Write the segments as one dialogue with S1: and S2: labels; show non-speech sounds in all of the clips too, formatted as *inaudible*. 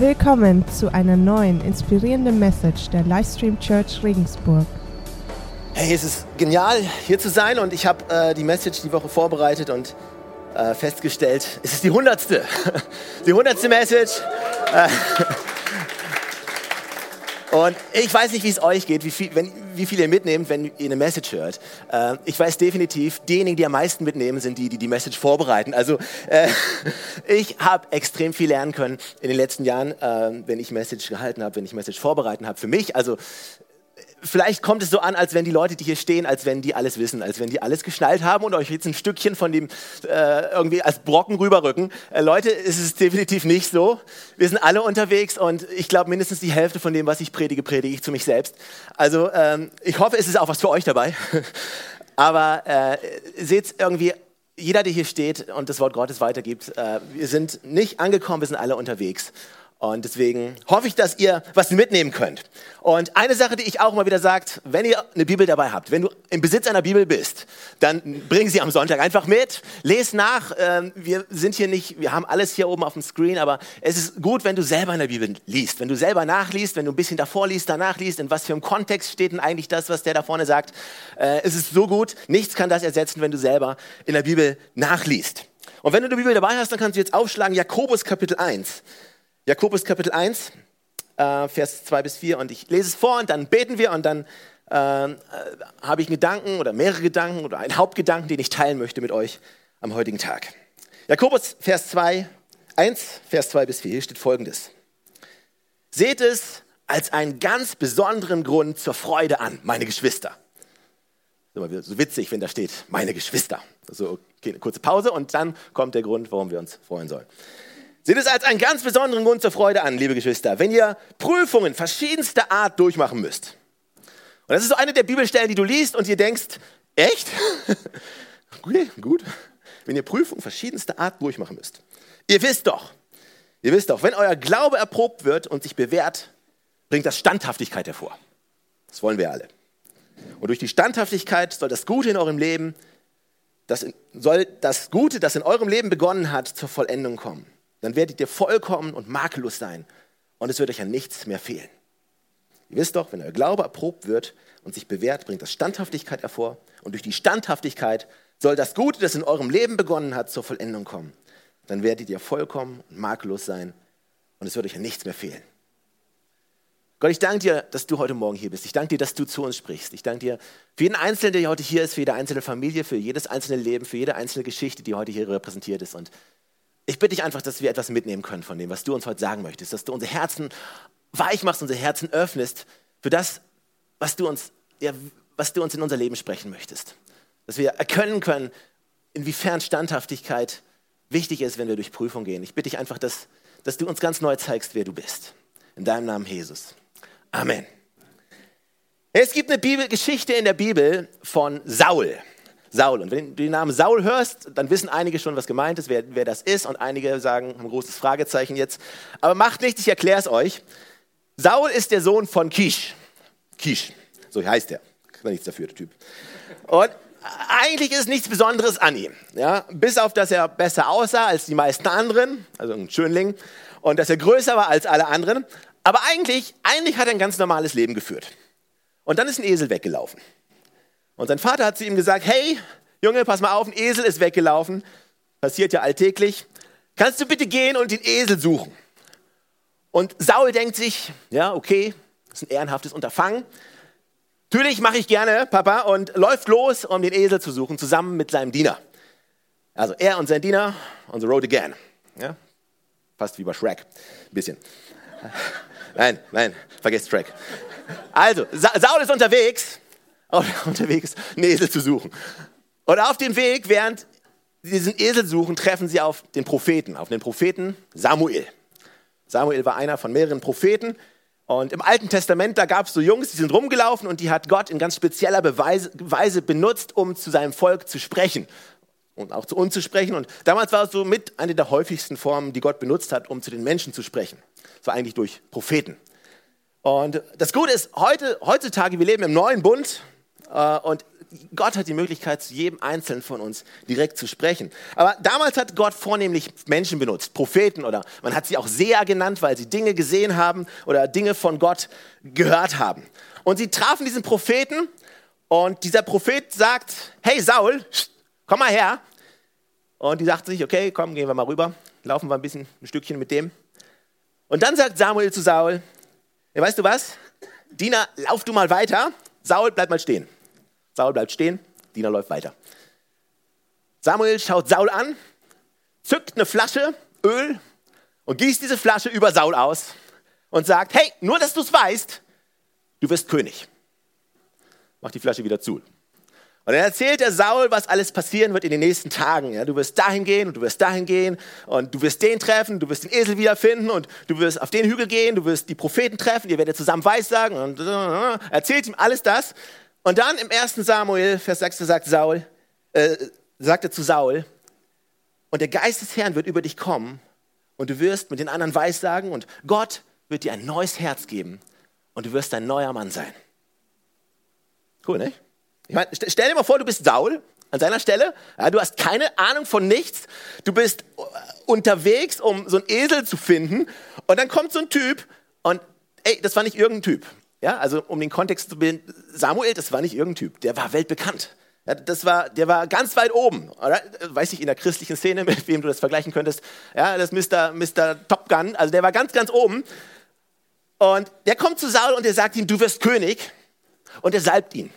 S1: Willkommen zu einer neuen inspirierenden Message der Livestream Church Regensburg.
S2: Hey, es ist genial, hier zu sein und ich habe äh, die Message die Woche vorbereitet und äh, festgestellt, es ist die hundertste. *laughs* Die hundertste Message. Äh, und ich weiß nicht, wie es euch geht, wie viel, wenn, wie viel ihr mitnehmt, wenn ihr eine Message hört. Äh, ich weiß definitiv, diejenigen, die am meisten mitnehmen, sind die, die die Message vorbereiten. Also äh, *laughs* ich habe extrem viel lernen können in den letzten Jahren, äh, wenn ich Message gehalten habe, wenn ich Message vorbereiten habe. Für mich, also vielleicht kommt es so an, als wenn die Leute, die hier stehen, als wenn die alles wissen, als wenn die alles geschnallt haben und euch jetzt ein Stückchen von dem äh, irgendwie als Brocken rüberrücken. Äh, Leute, es ist definitiv nicht so. Wir sind alle unterwegs und ich glaube, mindestens die Hälfte von dem, was ich predige, predige ich zu mich selbst. Also ähm, ich hoffe, es ist auch was für euch dabei. *laughs* Aber äh, seht irgendwie, jeder, der hier steht und das Wort Gottes weitergibt, äh, wir sind nicht angekommen, wir sind alle unterwegs. Und deswegen hoffe ich, dass ihr was mitnehmen könnt. Und eine Sache, die ich auch mal wieder sagt, wenn ihr eine Bibel dabei habt, wenn du im Besitz einer Bibel bist, dann bring sie am Sonntag einfach mit, les nach. Ähm, wir sind hier nicht, wir haben alles hier oben auf dem Screen, aber es ist gut, wenn du selber in der Bibel liest, wenn du selber nachliest, wenn du ein bisschen davor liest, danach liest, in was für einem Kontext steht denn eigentlich das, was der da vorne sagt. Äh, es ist so gut, nichts kann das ersetzen, wenn du selber in der Bibel nachliest. Und wenn du die Bibel dabei hast, dann kannst du jetzt aufschlagen, Jakobus Kapitel 1. Jakobus Kapitel 1, äh, Vers 2 bis 4 und ich lese es vor und dann beten wir und dann äh, habe ich Gedanken oder mehrere Gedanken oder einen Hauptgedanken, den ich teilen möchte mit euch am heutigen Tag. Jakobus Vers 2, 1, Vers 2 bis 4, hier steht folgendes. Seht es als einen ganz besonderen Grund zur Freude an, meine Geschwister. So witzig, wenn da steht, meine Geschwister. Also okay, eine kurze Pause und dann kommt der Grund, warum wir uns freuen sollen. Seht es als einen ganz besonderen Grund zur Freude an, liebe Geschwister, wenn ihr Prüfungen verschiedenster Art durchmachen müsst. Und das ist so eine der Bibelstellen, die du liest und dir denkst, echt? *laughs* okay, gut. Wenn ihr Prüfungen verschiedenster Art durchmachen müsst. Ihr wisst doch, ihr wisst doch, wenn euer Glaube erprobt wird und sich bewährt, bringt das Standhaftigkeit hervor. Das wollen wir alle. Und durch die Standhaftigkeit soll das Gute in eurem Leben, das soll das Gute, das in eurem Leben begonnen hat, zur Vollendung kommen. Dann werdet ihr vollkommen und makellos sein und es wird euch an nichts mehr fehlen. Ihr wisst doch, wenn euer Glaube erprobt wird und sich bewährt, bringt das Standhaftigkeit hervor. Und durch die Standhaftigkeit soll das Gute, das in eurem Leben begonnen hat, zur Vollendung kommen. Dann werdet ihr vollkommen und makellos sein und es wird euch an nichts mehr fehlen. Gott, ich danke dir, dass du heute Morgen hier bist. Ich danke dir, dass du zu uns sprichst. Ich danke dir für jeden Einzelnen, der heute hier ist, für jede einzelne Familie, für jedes einzelne Leben, für jede einzelne Geschichte, die heute hier repräsentiert ist. Und ich bitte dich einfach, dass wir etwas mitnehmen können von dem, was du uns heute sagen möchtest, dass du unsere Herzen weich machst, unsere Herzen öffnest für das, was du uns, ja, was du uns in unser Leben sprechen möchtest. Dass wir erkennen können, inwiefern Standhaftigkeit wichtig ist, wenn wir durch Prüfung gehen. Ich bitte dich einfach, dass, dass du uns ganz neu zeigst, wer du bist. In deinem Namen, Jesus. Amen. Es gibt eine Bibelgeschichte in der Bibel von Saul. Saul. Und wenn du den Namen Saul hörst, dann wissen einige schon, was gemeint ist, wer, wer das ist. Und einige sagen, ein großes Fragezeichen jetzt. Aber macht nichts, ich erkläre es euch. Saul ist der Sohn von Kisch. Kisch, so heißt er. Kann nichts dafür, der Typ. Und eigentlich ist nichts Besonderes an ihm. Ja? Bis auf, dass er besser aussah als die meisten anderen, also ein Schönling, und dass er größer war als alle anderen. Aber eigentlich, eigentlich hat er ein ganz normales Leben geführt. Und dann ist ein Esel weggelaufen. Und sein Vater hat zu ihm gesagt, hey, Junge, pass mal auf, ein Esel ist weggelaufen. Passiert ja alltäglich. Kannst du bitte gehen und den Esel suchen? Und Saul denkt sich, ja, okay, das ist ein ehrenhaftes Unterfangen. Natürlich mache ich gerne, Papa, und läuft los, um den Esel zu suchen, zusammen mit seinem Diener. Also er und sein Diener on the road again. Ja? Fast wie bei Shrek. Ein bisschen. Nein, nein, vergesst Shrek. Also, Saul ist unterwegs *laughs* unterwegs, einen Esel zu suchen. Und auf dem Weg, während sie diesen Esel suchen, treffen sie auf den Propheten, auf den Propheten Samuel. Samuel war einer von mehreren Propheten. Und im Alten Testament, da gab es so Jungs, die sind rumgelaufen und die hat Gott in ganz spezieller Beweise, Weise benutzt, um zu seinem Volk zu sprechen und auch zu uns zu sprechen. Und damals war es so mit eine der häufigsten Formen, die Gott benutzt hat, um zu den Menschen zu sprechen. Das war eigentlich durch Propheten. Und das Gute ist, heute, heutzutage, wir leben im neuen Bund, und Gott hat die Möglichkeit, zu jedem Einzelnen von uns direkt zu sprechen. Aber damals hat Gott vornehmlich Menschen benutzt, Propheten oder man hat sie auch Seher genannt, weil sie Dinge gesehen haben oder Dinge von Gott gehört haben. Und sie trafen diesen Propheten und dieser Prophet sagt, hey Saul, komm mal her. Und die sagten sich, okay, komm, gehen wir mal rüber, laufen wir ein bisschen ein Stückchen mit dem. Und dann sagt Samuel zu Saul, ja, weißt du was? Diener, lauf du mal weiter. Saul, bleib mal stehen. Saul bleibt stehen, Diener läuft weiter. Samuel schaut Saul an, zückt eine Flasche Öl und gießt diese Flasche über Saul aus und sagt, hey, nur dass du es weißt, du wirst König. Mach die Flasche wieder zu. Und dann erzählt der Saul, was alles passieren wird in den nächsten Tagen. Ja, du wirst dahin gehen und du wirst dahin gehen und du wirst den treffen, du wirst den Esel wiederfinden und du wirst auf den Hügel gehen, du wirst die Propheten treffen, ihr werdet zusammen Weissagen und äh, erzählt ihm alles das. Und dann im 1. Samuel, Vers 6, sagt Saul, äh, sagt er zu Saul, und der Geist des Herrn wird über dich kommen und du wirst mit den anderen Weissagen und Gott wird dir ein neues Herz geben und du wirst ein neuer Mann sein. Cool, nicht? Ich meine, stell dir mal vor, du bist Saul an seiner Stelle. Ja, du hast keine Ahnung von nichts. Du bist äh, unterwegs, um so einen Esel zu finden. Und dann kommt so ein Typ und, ey, das war nicht irgendein Typ. Ja, also um den Kontext zu bilden, Samuel, das war nicht irgendein Typ. Der war weltbekannt. Ja, das war, der war ganz weit oben. Oder? Weiß ich in der christlichen Szene, *laughs* mit wem du das vergleichen könntest. Ja, das ist Mr. Mr. Top Gun. Also der war ganz, ganz oben. Und der kommt zu Saul und der sagt ihm, du wirst König. Und er salbt ihn.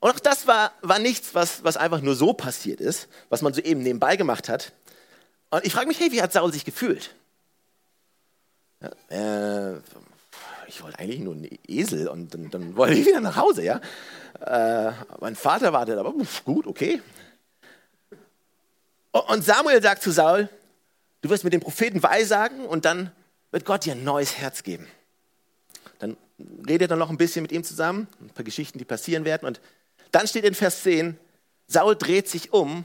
S2: Und auch das war, war nichts, was, was einfach nur so passiert ist, was man so eben nebenbei gemacht hat. Und ich frage mich, hey, wie hat Saul sich gefühlt? Ja, äh, ich wollte eigentlich nur einen Esel und dann, dann wollte ich wieder nach Hause, ja. Äh, mein Vater wartet, aber gut, okay. Und Samuel sagt zu Saul, du wirst mit dem Propheten weissagen und dann wird Gott dir ein neues Herz geben. Dann redet er noch ein bisschen mit ihm zusammen, ein paar Geschichten, die passieren werden und dann steht in Vers 10, Saul dreht sich um,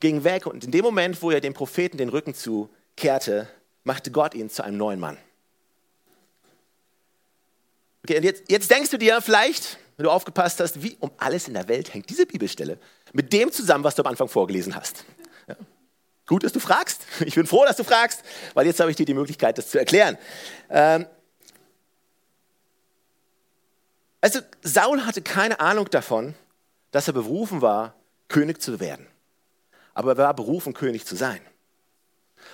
S2: ging weg und in dem Moment, wo er dem Propheten den Rücken zukehrte, machte Gott ihn zu einem neuen Mann. Okay, und jetzt, jetzt denkst du dir vielleicht, wenn du aufgepasst hast, wie um alles in der Welt hängt diese Bibelstelle mit dem zusammen, was du am Anfang vorgelesen hast. Ja. Gut, dass du fragst. *laughs* Ich bin froh, dass du fragst, weil jetzt habe ich dir die Möglichkeit, das zu erklären. Ähm, also Saul hatte keine Ahnung davon, dass er berufen war, König zu werden. Aber er war berufen, König zu sein.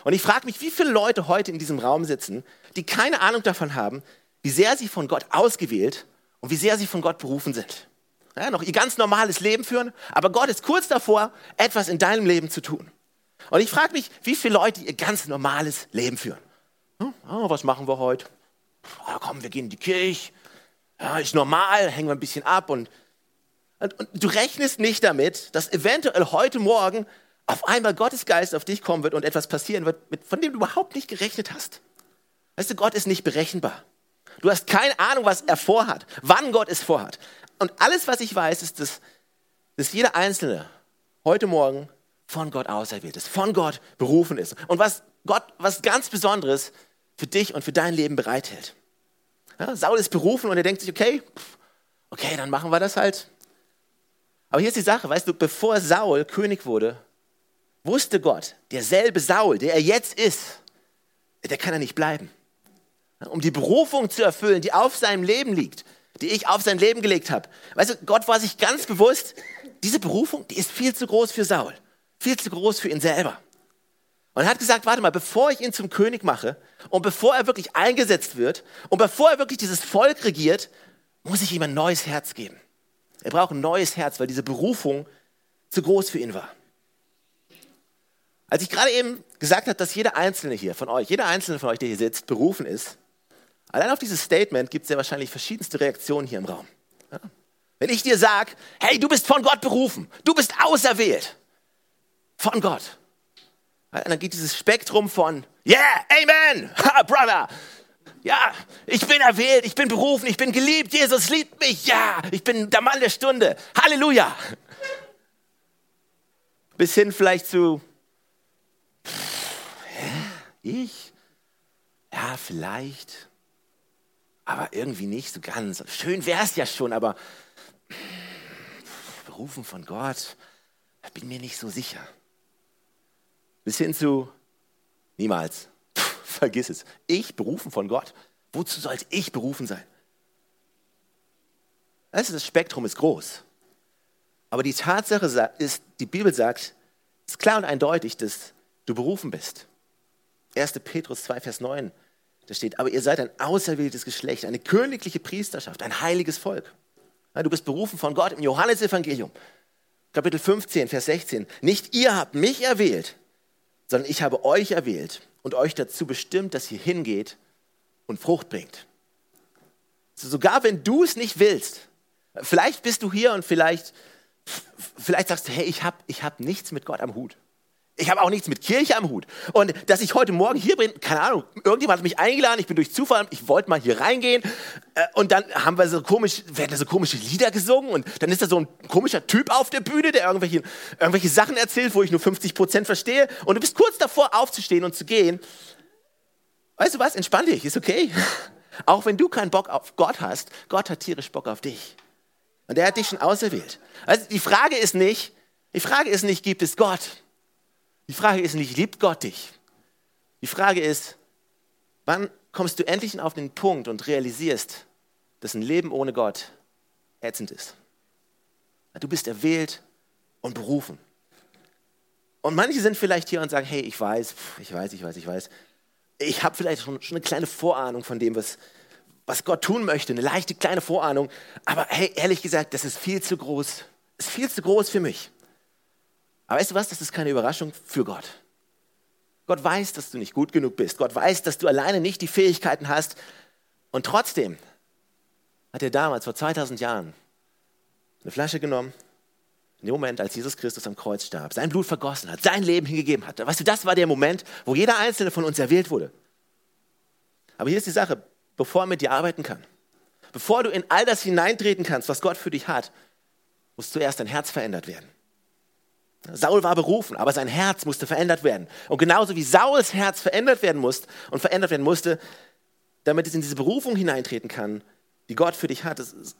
S2: Und ich frage mich, wie viele Leute heute in diesem Raum sitzen, die keine Ahnung davon haben, wie sehr sie von Gott ausgewählt und wie sehr sie von Gott berufen sind. Ja, noch ihr ganz normales Leben führen, aber Gott ist kurz davor, etwas in deinem Leben zu tun. Und ich frage mich, wie viele Leute ihr ganz normales Leben führen. Hm? Oh, was machen wir heute? Oh, komm, wir gehen in die Kirche, ja, ist normal, hängen wir ein bisschen ab und, und, und du rechnest nicht damit, dass eventuell heute Morgen auf einmal Gottes Geist auf dich kommen wird und etwas passieren wird, mit, von dem du überhaupt nicht gerechnet hast. Weißt du, Gott ist nicht berechenbar. Du hast keine Ahnung, was er vorhat, wann Gott es vorhat. Und alles, was ich weiß, ist, dass, dass jeder Einzelne heute Morgen von Gott auserwählt ist, von Gott berufen ist. Und was Gott was ganz Besonderes für dich und für dein Leben bereithält. Ja, Saul ist berufen und er denkt sich, okay, okay, dann machen wir das halt. Aber hier ist die Sache, weißt du, bevor Saul König wurde, wusste Gott, derselbe Saul, der er jetzt ist, der kann er nicht bleiben. Um die Berufung zu erfüllen, die auf seinem Leben liegt, die ich auf sein Leben gelegt habe. Weißt du, Gott war sich ganz bewusst, diese Berufung, die ist viel zu groß für Saul, viel zu groß für ihn selber. Und er hat gesagt, warte mal, bevor ich ihn zum König mache und bevor er wirklich eingesetzt wird und bevor er wirklich dieses Volk regiert, muss ich ihm ein neues Herz geben. Er braucht ein neues Herz, weil diese Berufung zu groß für ihn war. Als ich gerade eben gesagt habe, dass jeder Einzelne hier von euch, jeder Einzelne von euch, der hier sitzt, berufen ist, allein auf dieses Statement gibt es ja wahrscheinlich verschiedenste Reaktionen hier im Raum. Ja? Wenn ich dir sage, hey, du bist von Gott berufen, du bist auserwählt, von Gott, dann geht dieses Spektrum von, yeah, amen, *laughs* ha, brother. Ja, ich bin erwählt, ich bin berufen, ich bin geliebt, Jesus liebt mich, ja, ich bin der Mann der Stunde, Halleluja. Bis hin vielleicht zu, hä, ich? Ja, vielleicht, aber irgendwie nicht so ganz. Schön wäre es ja schon, aber berufen von Gott? Ich bin mir nicht so sicher. Bis hin zu, niemals, Pff, vergiss es. Ich berufen von Gott? Wozu soll ich berufen sein? Also das Spektrum ist groß. Aber die Tatsache ist, die Bibel sagt, es ist klar und eindeutig, dass du berufen bist. 1. Petrus 2, Vers 9, da steht, aber ihr seid ein auserwähltes Geschlecht, eine königliche Priesterschaft, ein heiliges Volk. Du bist berufen von Gott im Johannesevangelium, Kapitel 15, Vers 16. Nicht ihr habt mich erwählt, sondern ich habe euch erwählt und euch dazu bestimmt, dass ihr hingeht und Frucht bringt. sogar wenn du es nicht willst, vielleicht bist du hier und vielleicht, vielleicht sagst du, hey, ich habe ich hab nichts mit Gott am Hut. Ich habe auch nichts mit Kirche am Hut. Und dass ich heute Morgen hier bin, keine Ahnung, irgendjemand hat mich eingeladen, ich bin durch Zufall, ich wollte mal hier reingehen. Äh, und dann haben wir so komisch, werden da so komische Lieder gesungen und dann ist da so ein komischer Typ auf der Bühne, der irgendwelche, irgendwelche Sachen erzählt, wo ich nur 50 Prozent verstehe. Und du bist kurz davor, aufzustehen und zu gehen. Weißt du was? Entspann dich, ist okay. *laughs* Auch wenn du keinen Bock auf Gott hast, Gott hat tierisch Bock auf dich. Und er hat dich schon auserwählt. Also die Frage ist nicht, die Frage ist nicht, gibt es Gott? Die Frage ist nicht, liebt Gott dich? Die Frage ist, wann kommst du endlich auf den Punkt und realisierst, dass ein Leben ohne Gott ätzend ist? Du bist erwählt und berufen. Und manche sind vielleicht hier und sagen, hey, ich weiß, ich weiß, ich weiß, ich weiß. Ich habe vielleicht schon, schon eine kleine Vorahnung von dem, was, was Gott tun möchte, eine leichte kleine Vorahnung. Aber hey, ehrlich gesagt, das ist viel zu groß. Ist viel zu groß für mich. Aber weißt du was, das ist keine Überraschung für Gott. Gott weiß, dass du nicht gut genug bist. Gott weiß, dass du alleine nicht die Fähigkeiten hast. Und trotzdem hat er damals, vor 2000 Jahren, eine Flasche genommen, in dem Moment, als Jesus Christus am Kreuz starb, sein Blut vergossen hat, sein Leben hingegeben hat. Weißt du, das war der Moment, wo jeder Einzelne von uns erwählt wurde. Aber hier ist die Sache, bevor er mit dir arbeiten kann, bevor du in all das hineintreten kannst, was Gott für dich hat, muss zuerst dein Herz verändert werden. Saul war berufen, aber sein Herz musste verändert werden. Und genauso wie Sauls Herz verändert werden musste und verändert werden musste, damit es in diese Berufung hineintreten kann, die Gott für dich hat, das ist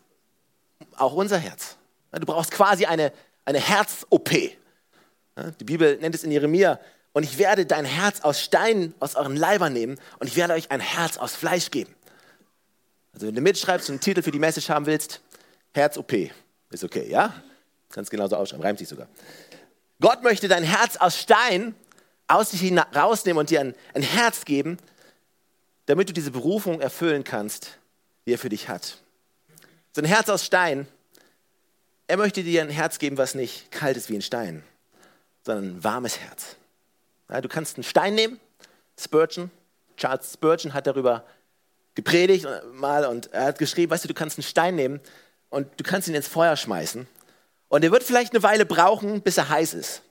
S2: auch unser Herz. Du brauchst quasi eine, eine Herz-OP. Die Bibel nennt es in Jeremia, und ich werde dein Herz aus Steinen aus euren Leibern nehmen und ich werde euch ein Herz aus Fleisch geben. Also wenn du mitschreibst und einen Titel für die Message haben willst, Herz-OP. Ist okay, ja? Kannst genauso ausschreiben, reimt sich sogar. Gott möchte dein Herz aus Stein aus dich rausnehmen und dir ein, ein Herz geben, damit du diese Berufung erfüllen kannst, die er für dich hat. So ein Herz aus Stein, er möchte dir ein Herz geben, was nicht kalt ist wie ein Stein, sondern ein warmes Herz. Ja, du kannst einen Stein nehmen, Spurgeon, Charles Spurgeon hat darüber gepredigt mal und er hat geschrieben, weißt du, du kannst einen Stein nehmen und du kannst ihn ins Feuer schmeißen und er wird vielleicht eine Weile brauchen, bis er heiß ist.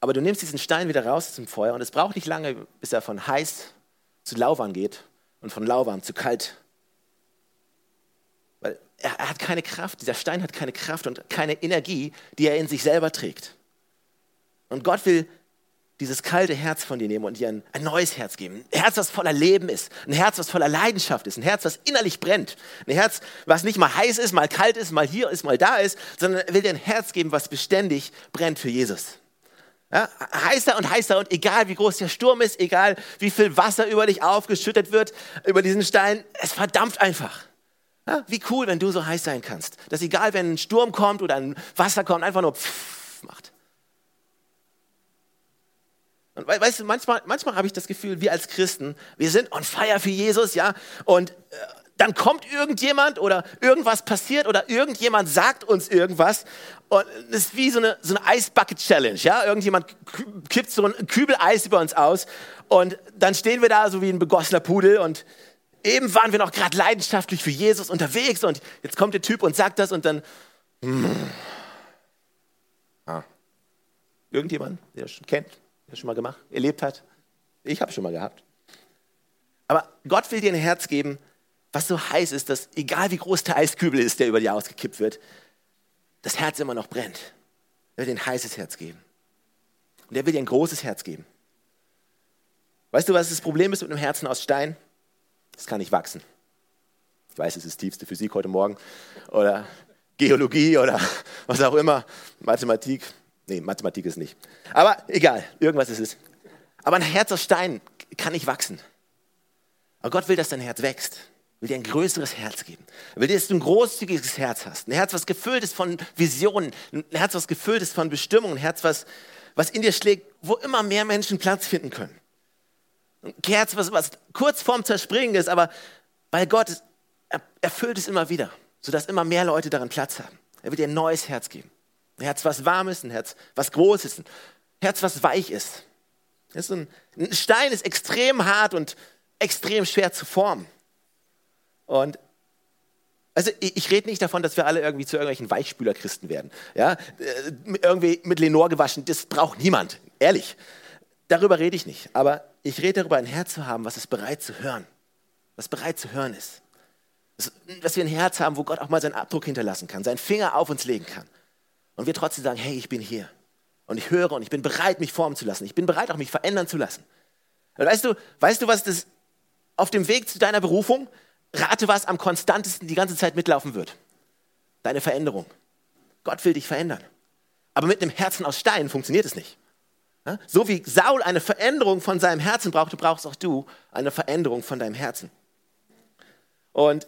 S2: Aber du nimmst diesen Stein wieder raus zum Feuer und es braucht nicht lange, bis er von heiß zu lauwarm geht und von lauwarm zu kalt. Weil er, er hat keine Kraft, dieser Stein hat keine Kraft und keine Energie, die er in sich selber trägt. Und Gott will dieses kalte Herz von dir nehmen und dir ein, ein, neues Herz geben. Ein Herz, was voller Leben ist. Ein Herz, was voller Leidenschaft ist. Ein Herz, was innerlich brennt. Ein Herz, was nicht mal heiß ist, mal kalt ist, mal hier ist, mal da ist, sondern er will dir ein Herz geben, was beständig brennt für Jesus. Ja, heißer und heißer und egal wie groß der Sturm ist, egal wie viel Wasser über dich aufgeschüttet wird, über diesen Stein, es verdampft einfach. Ja, wie cool, wenn du so heiß sein kannst, dass egal, wenn ein Sturm kommt oder ein Wasser kommt, einfach nur pfff macht. Und weißt du, manchmal, manchmal habe ich das Gefühl, wir als Christen, wir sind on fire für Jesus, ja, und äh, dann kommt irgendjemand oder irgendwas passiert oder irgendjemand sagt uns irgendwas und es ist wie so eine, so eine Eisbucket-Challenge, ja, irgendjemand kippt so ein Kübel Eis über uns aus und dann stehen wir da so wie ein begossener Pudel und eben waren wir noch gerade leidenschaftlich für Jesus unterwegs und jetzt kommt der Typ und sagt das und dann, mm, ah, irgendjemand, der schon kennt, das schon mal gemacht, erlebt hat? Ich habe schon mal gehabt. Aber Gott will dir ein Herz geben, was so heiß ist, dass egal wie groß der Eiskübel ist, der über dir ausgekippt wird, das Herz immer noch brennt. Er will dir ein heißes Herz geben. Und er will dir ein großes Herz geben. Weißt du, was das Problem ist mit einem Herzen aus Stein? Es kann nicht wachsen. Ich weiß, es ist tiefste Physik heute Morgen. Oder Geologie oder was auch immer, Mathematik. Nee, Mathematik ist nicht. Aber egal, irgendwas ist es. Aber ein Herz aus Stein kann nicht wachsen. Aber Gott will, dass dein Herz wächst. Will dir ein größeres Herz geben. Er will dir, dass du ein großzügiges Herz hast. Ein Herz, was gefüllt ist von Visionen. Ein Herz, was gefüllt ist von Bestimmungen. Ein Herz, was, was in dir schlägt, wo immer mehr Menschen Platz finden können. Ein Herz, was, was kurz vorm Zerspringen ist, aber weil Gott erfüllt es immer wieder, sodass immer mehr Leute daran Platz haben. Er will dir ein neues Herz geben. Ein Herz, was warm ist, ein Herz, was groß ist, ein Herz, was weich ist. ist ein, ein Stein ist extrem hart und extrem schwer zu formen. Und also ich, ich rede nicht davon, dass wir alle irgendwie zu irgendwelchen Weichspülerchristen werden. Ja? Äh, irgendwie mit Lenore gewaschen, das braucht niemand, ehrlich. Darüber rede ich nicht. Aber ich rede darüber, ein Herz zu haben, was ist bereit zu hören. Was bereit zu hören ist. Dass wir ein Herz haben, wo Gott auch mal seinen Abdruck hinterlassen kann, seinen Finger auf uns legen kann. Und wir trotzdem sagen, hey, ich bin hier. Und ich höre und ich bin bereit, mich formen zu lassen. Ich bin bereit, auch mich verändern zu lassen. Und weißt du, weißt du, was das auf dem Weg zu deiner Berufung Rate, was am konstantesten die ganze Zeit mitlaufen wird. Deine Veränderung. Gott will dich verändern. Aber mit einem Herzen aus Stein funktioniert es nicht. So wie Saul eine Veränderung von seinem Herzen brauchte, brauchst auch du eine Veränderung von deinem Herzen. Und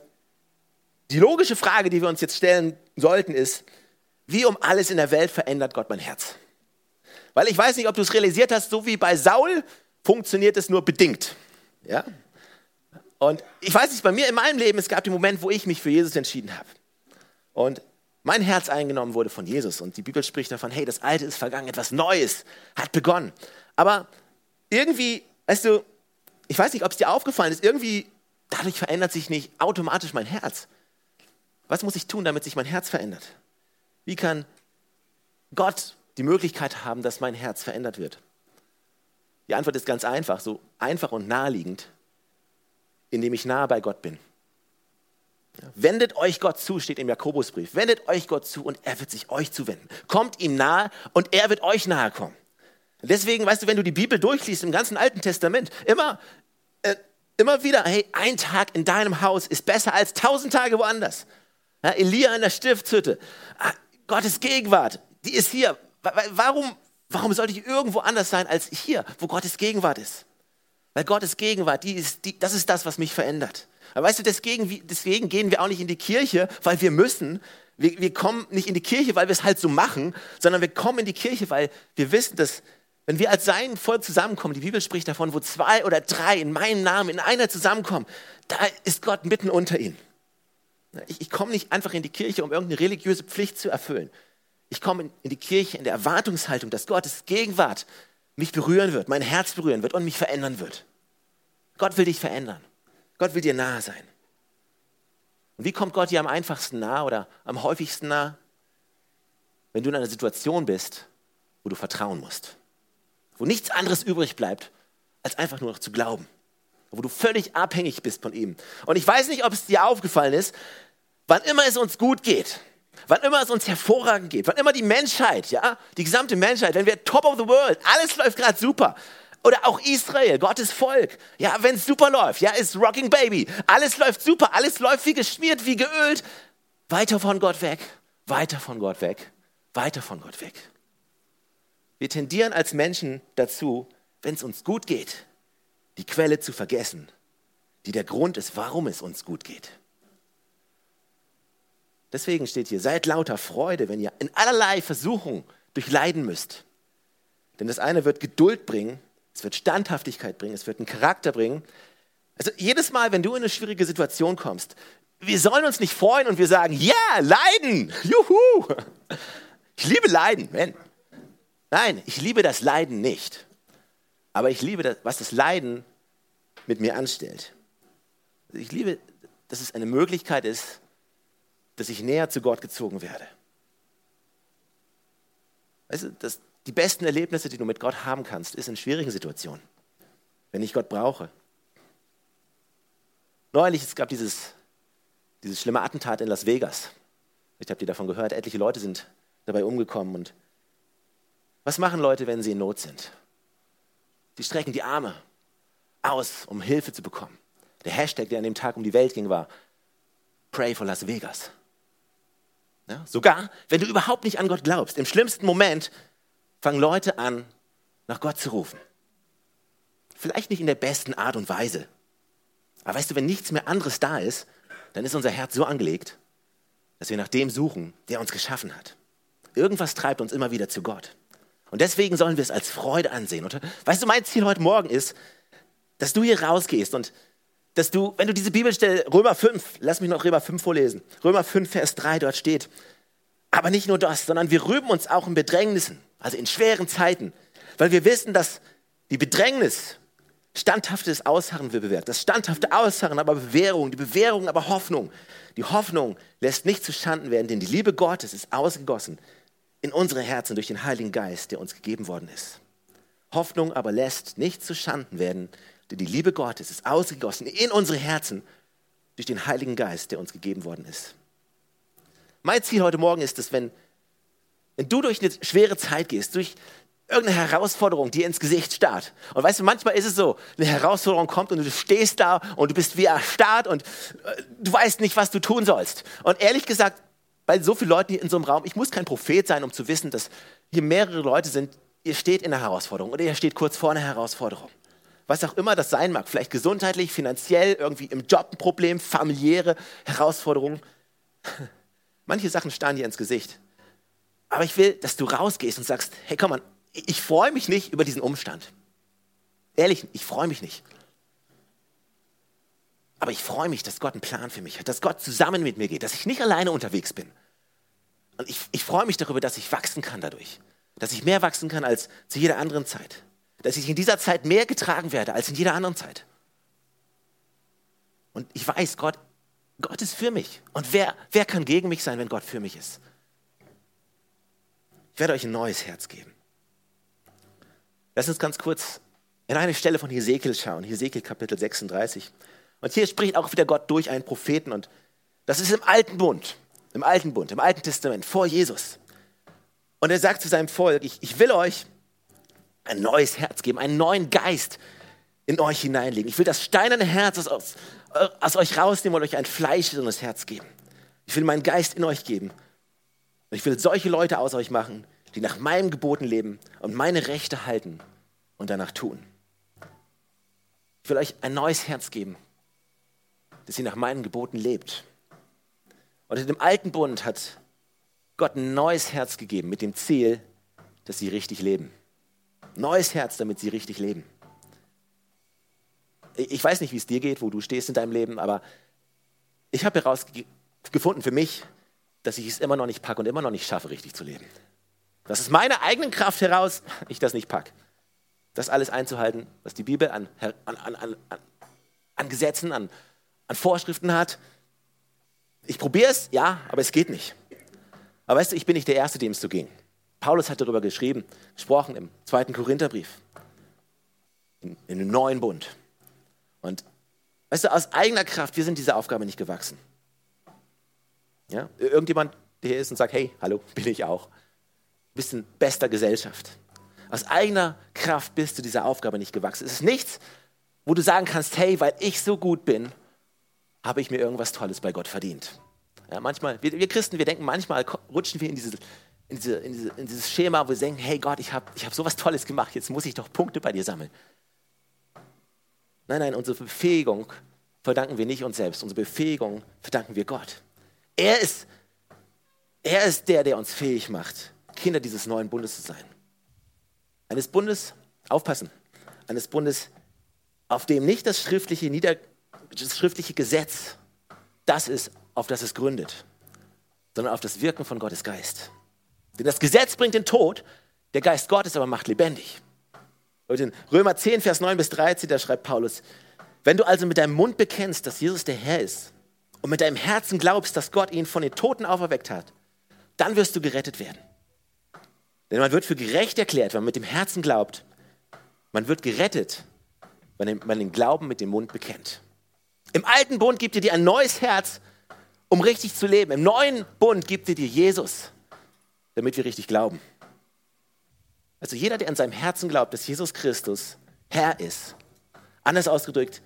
S2: die logische Frage, die wir uns jetzt stellen sollten, ist, wie um alles in der Welt verändert Gott mein Herz? Weil ich weiß nicht, ob du es realisiert hast, so wie bei Saul funktioniert es nur bedingt. Ja? Und ich weiß nicht, bei mir in meinem Leben, es gab den Moment, wo ich mich für Jesus entschieden habe. Und mein Herz eingenommen wurde von Jesus. Und die Bibel spricht davon, hey, das Alte ist vergangen, etwas Neues hat begonnen. Aber irgendwie, weißt du, ich weiß nicht, ob es dir aufgefallen ist, irgendwie dadurch verändert sich nicht automatisch mein Herz. Was muss ich tun, damit sich mein Herz verändert? Wie kann Gott die Möglichkeit haben, dass mein Herz verändert wird? Die Antwort ist ganz einfach, so einfach und naheliegend indem ich nahe bei Gott bin. Wendet euch Gott zu, steht im Jakobusbrief. Wendet euch Gott zu und er wird sich euch zuwenden. Kommt ihm nahe und er wird euch nahe kommen. Deswegen, weißt du, wenn du die Bibel durchliest im ganzen Alten Testament, immer, äh, immer wieder, hey, ein Tag in deinem Haus ist besser als tausend Tage woanders. Ja, Elia in der Stiftshütte, ah, Gottes Gegenwart, die ist hier. Warum, warum sollte ich irgendwo anders sein als hier, wo Gottes Gegenwart ist? Weil Gottes Gegenwart, die ist, die, das ist das, was mich verändert. Aber weißt du, deswegen, deswegen gehen wir auch nicht in die Kirche, weil wir müssen. Wir, wir kommen nicht in die Kirche, weil wir es halt so machen, sondern wir kommen in die Kirche, weil wir wissen, dass wenn wir als sein Volk zusammenkommen, die Bibel spricht davon, wo zwei oder drei in meinem Namen in einer zusammenkommen, da ist Gott mitten unter ihnen. Ich, ich komme nicht einfach in die Kirche, um irgendeine religiöse Pflicht zu erfüllen. Ich komme in, in die Kirche in der Erwartungshaltung, dass Gottes Gegenwart mich berühren wird, mein Herz berühren wird und mich verändern wird. Gott will dich verändern. Gott will dir nahe sein. Und wie kommt Gott dir am einfachsten nah oder am häufigsten nah? Wenn du in einer Situation bist, wo du vertrauen musst. Wo nichts anderes übrig bleibt, als einfach nur noch zu glauben. Wo du völlig abhängig bist von ihm. Und ich weiß nicht, ob es dir aufgefallen ist, wann immer es uns gut geht, wann immer es uns hervorragend geht, wann immer die Menschheit, ja, die gesamte Menschheit, wenn wir top of the world, alles läuft gerade super, oder auch Israel, Gottes Volk. Ja, wenn es super läuft, ja, ist Rocking Baby. Alles läuft super, alles läuft wie geschmiert, wie geölt. Weiter von Gott weg, weiter von Gott weg, weiter von Gott weg. Wir tendieren als Menschen dazu, wenn es uns gut geht, die Quelle zu vergessen, die der Grund ist, warum es uns gut geht. Deswegen steht hier, seid lauter Freude, wenn ihr in allerlei Versuchung durchleiden müsst. Denn das eine wird Geduld bringen es wird Standhaftigkeit bringen, es wird einen Charakter bringen. Also jedes Mal, wenn du in eine schwierige Situation kommst, wir sollen uns nicht freuen und wir sagen, ja, yeah, Leiden, juhu. Ich liebe Leiden, man. Nein, ich liebe das Leiden nicht. Aber ich liebe, das, was das Leiden mit mir anstellt. Ich liebe, dass es eine Möglichkeit ist, dass ich näher zu Gott gezogen werde. Weißt du, das, die besten Erlebnisse, die du mit Gott haben kannst, ist in schwierigen Situationen, wenn ich Gott brauche. Neulich, es gab dieses, dieses schlimme Attentat in Las Vegas. Ich habe dir davon gehört, etliche Leute sind dabei umgekommen. Und was machen Leute, wenn sie in Not sind? Sie strecken die Arme aus, um Hilfe zu bekommen. Der Hashtag, der an dem Tag um die Welt ging, war Pray for Las Vegas. Ja, sogar wenn du überhaupt nicht an Gott glaubst, im schlimmsten Moment fangen Leute an, nach Gott zu rufen. Vielleicht nicht in der besten Art und Weise. Aber weißt du, wenn nichts mehr anderes da ist, dann ist unser Herz so angelegt, dass wir nach dem suchen, der uns geschaffen hat. Irgendwas treibt uns immer wieder zu Gott. Und deswegen sollen wir es als Freude ansehen. Und weißt du, mein Ziel heute Morgen ist, dass du hier rausgehst und dass du, wenn du diese Bibelstelle, Römer 5, lass mich noch Römer 5 vorlesen, Römer 5, Vers 3, dort steht, aber nicht nur das, sondern wir rühmen uns auch in Bedrängnissen, also in schweren Zeiten, weil wir wissen, dass die Bedrängnis standhaftes Ausharren wir bewährt. Das standhafte Ausharren aber Bewährung, die Bewährung aber Hoffnung. Die Hoffnung lässt nicht zustanden werden, denn die Liebe Gottes ist ausgegossen in unsere Herzen durch den Heiligen Geist, der uns gegeben worden ist. Hoffnung aber lässt nicht zustanden werden, denn die Liebe Gottes ist ausgegossen in unsere Herzen durch den Heiligen Geist, der uns gegeben worden ist. Mein Ziel heute Morgen ist es, wenn, wenn du durch eine schwere Zeit gehst, durch irgendeine Herausforderung dir ins Gesicht starrt. Und weißt du, manchmal ist es so, eine Herausforderung kommt und du stehst da und du bist wie erstarrt und äh, du weißt nicht, was du tun sollst. Und ehrlich gesagt, bei so vielen Leuten hier in so einem Raum, ich muss kein Prophet sein, um zu wissen, dass hier mehrere Leute sind, ihr steht in einer Herausforderung oder ihr steht kurz vor einer Herausforderung. Was auch immer das sein mag, vielleicht gesundheitlich, finanziell, irgendwie im Job ein Problem, familiäre Herausforderungen. *laughs* Manche Sachen starren dir ins Gesicht. Aber ich will, dass du rausgehst und sagst, hey, komm mal, ich freue mich nicht über diesen Umstand. Ehrlich, ich freue mich nicht. Aber ich freue mich, dass Gott einen Plan für mich hat, dass Gott zusammen mit mir geht, dass ich nicht alleine unterwegs bin. Und ich, ich freue mich darüber, dass ich wachsen kann dadurch. Dass ich mehr wachsen kann als zu jeder anderen Zeit. Dass ich in dieser Zeit mehr getragen werde als in jeder anderen Zeit. Und ich weiß, Gott, Gott ist für mich. Und wer, wer kann gegen mich sein, wenn Gott für mich ist? Ich werde euch ein neues Herz geben. Lass uns ganz kurz in eine Stelle von Hesekiel schauen, Hesekiel Kapitel 36. Und hier spricht auch wieder Gott durch einen Propheten und das ist im Alten Bund, im Alten Bund, im Alten Testament, vor Jesus. Und er sagt zu seinem Volk, ich, ich will euch ein neues Herz geben, einen neuen Geist in euch hineinlegen. Ich will das steinerne Herz aus, aus euch rausnehmen und euch ein fleischendes Herz geben. Ich will meinen Geist in euch geben. Und ich will solche Leute aus euch machen, die nach meinem Geboten leben und meine Rechte halten und danach tun. Ich will euch ein neues Herz geben, das ihr nach meinen Geboten lebt. Und in dem alten Bund hat Gott ein neues Herz gegeben mit dem Ziel, dass sie richtig leben. Neues Herz, damit sie richtig leben. Ich weiß nicht, wie es dir geht, wo du stehst in deinem Leben, aber ich habe herausgefunden für mich, dass ich es immer noch nicht packe und immer noch nicht schaffe, richtig zu leben. Das ist meine eigenen Kraft heraus, *laughs* ich das nicht packe. Das alles einzuhalten, was die Bibel an, an, an, an Gesetzen, an, an Vorschriften hat. Ich probiere es, ja, aber es geht nicht. Aber weißt du, ich bin nicht der Erste, dem es so ging. Paulus hat darüber geschrieben, gesprochen im zweiten Korintherbrief, in, in dem neuen Bund. Und weißt du, aus eigener Kraft, wir sind dieser Aufgabe nicht gewachsen. Ja? Irgendjemand, der hier ist und sagt, hey, hallo, *laughs* bin ich auch bist in bester Gesellschaft. Aus eigener Kraft bist du dieser Aufgabe nicht gewachsen. Es ist nichts, wo du sagen kannst, hey, weil ich so gut bin, habe ich mir irgendwas Tolles bei Gott verdient. Ja, manchmal, wir, wir, Christen, wir denken, manchmal rutschen wir in, diese, in, diese, in, diese, in dieses Schema, wo wir denken, hey Gott, ich habe ich hab so was Tolles gemacht, jetzt muss ich doch Punkte bei dir sammeln. Nein, nein, unsere Befähigung verdanken wir nicht uns selbst. Unsere Befähigung verdanken wir Gott. Er ist, er ist der, der uns fähig macht, Kinder dieses neuen Bundes zu sein. Eines Bundes, aufpassen, eines Bundes, auf dem nicht das schriftliche, Nieder, das schriftliche Gesetz das ist, auf das es gründet, sondern auf das Wirken von Gottes Geist. Denn das Gesetz bringt den Tod, der Geist Gottes aber macht lebendig. Und in Römer 10, Vers 9 bis 13, da schreibt Paulus, wenn du also mit deinem Mund bekennst, dass Jesus der Herr ist und mit deinem Herzen glaubst, dass Gott ihn von den Toten auferweckt hat, dann wirst du gerettet werden. Denn man wird für gerecht erklärt, wenn man mit dem Herzen glaubt. Man wird gerettet, wenn man den Glauben mit dem Mund bekennt. Im alten Bund gibt er dir ein neues Herz, um richtig zu leben. Im neuen Bund gibt er dir Jesus, damit wir richtig glauben. Also jeder, der an seinem Herzen glaubt, dass Jesus Christus Herr ist, anders ausgedrückt,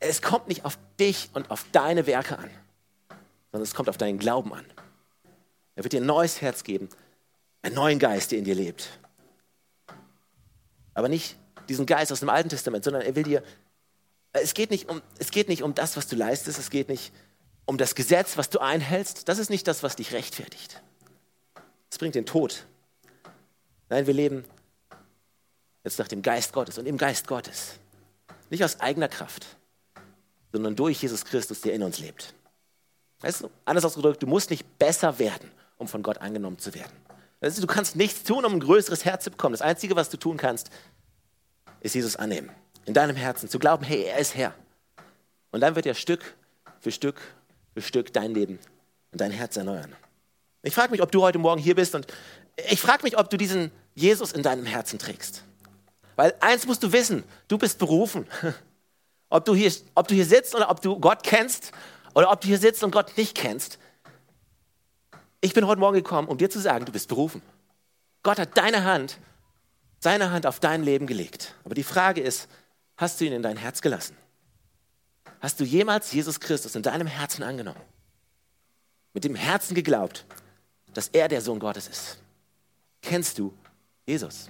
S2: es kommt nicht auf dich und auf deine Werke an, sondern es kommt auf deinen Glauben an. Er wird dir ein neues Herz geben, einen neuen Geist, der in dir lebt. Aber nicht diesen Geist aus dem Alten Testament, sondern er will dir, es geht nicht um, es geht nicht um das, was du leistest, es geht nicht um das Gesetz, was du einhältst. Das ist nicht das, was dich rechtfertigt. Es bringt den Tod. Nein, wir leben jetzt nach dem Geist Gottes und im Geist Gottes. Nicht aus eigener Kraft, sondern durch Jesus Christus, der in uns lebt. Weißt du, anders ausgedrückt, du musst nicht besser werden, um von Gott angenommen zu werden. Du kannst nichts tun, um ein größeres Herz zu bekommen. Das Einzige, was du tun kannst, ist Jesus annehmen. In deinem Herzen. Zu glauben, hey, er ist Herr. Und dann wird er Stück für Stück für Stück dein Leben und dein Herz erneuern. Ich frage mich, ob du heute Morgen hier bist und ich frage mich, ob du diesen Jesus in deinem Herzen trägst. Weil eins musst du wissen, du bist berufen. *laughs* Ob du hier, ob du hier sitzt oder ob du Gott kennst oder ob du hier sitzt und Gott nicht kennst. Ich bin heute Morgen gekommen, um dir zu sagen, du bist berufen. Gott hat deine Hand, seine Hand auf dein Leben gelegt. Aber die Frage ist, hast du ihn in dein Herz gelassen? Hast du jemals Jesus Christus in deinem Herzen angenommen? Mit dem Herzen geglaubt, dass er der Sohn Gottes ist? Kennst du Jesus?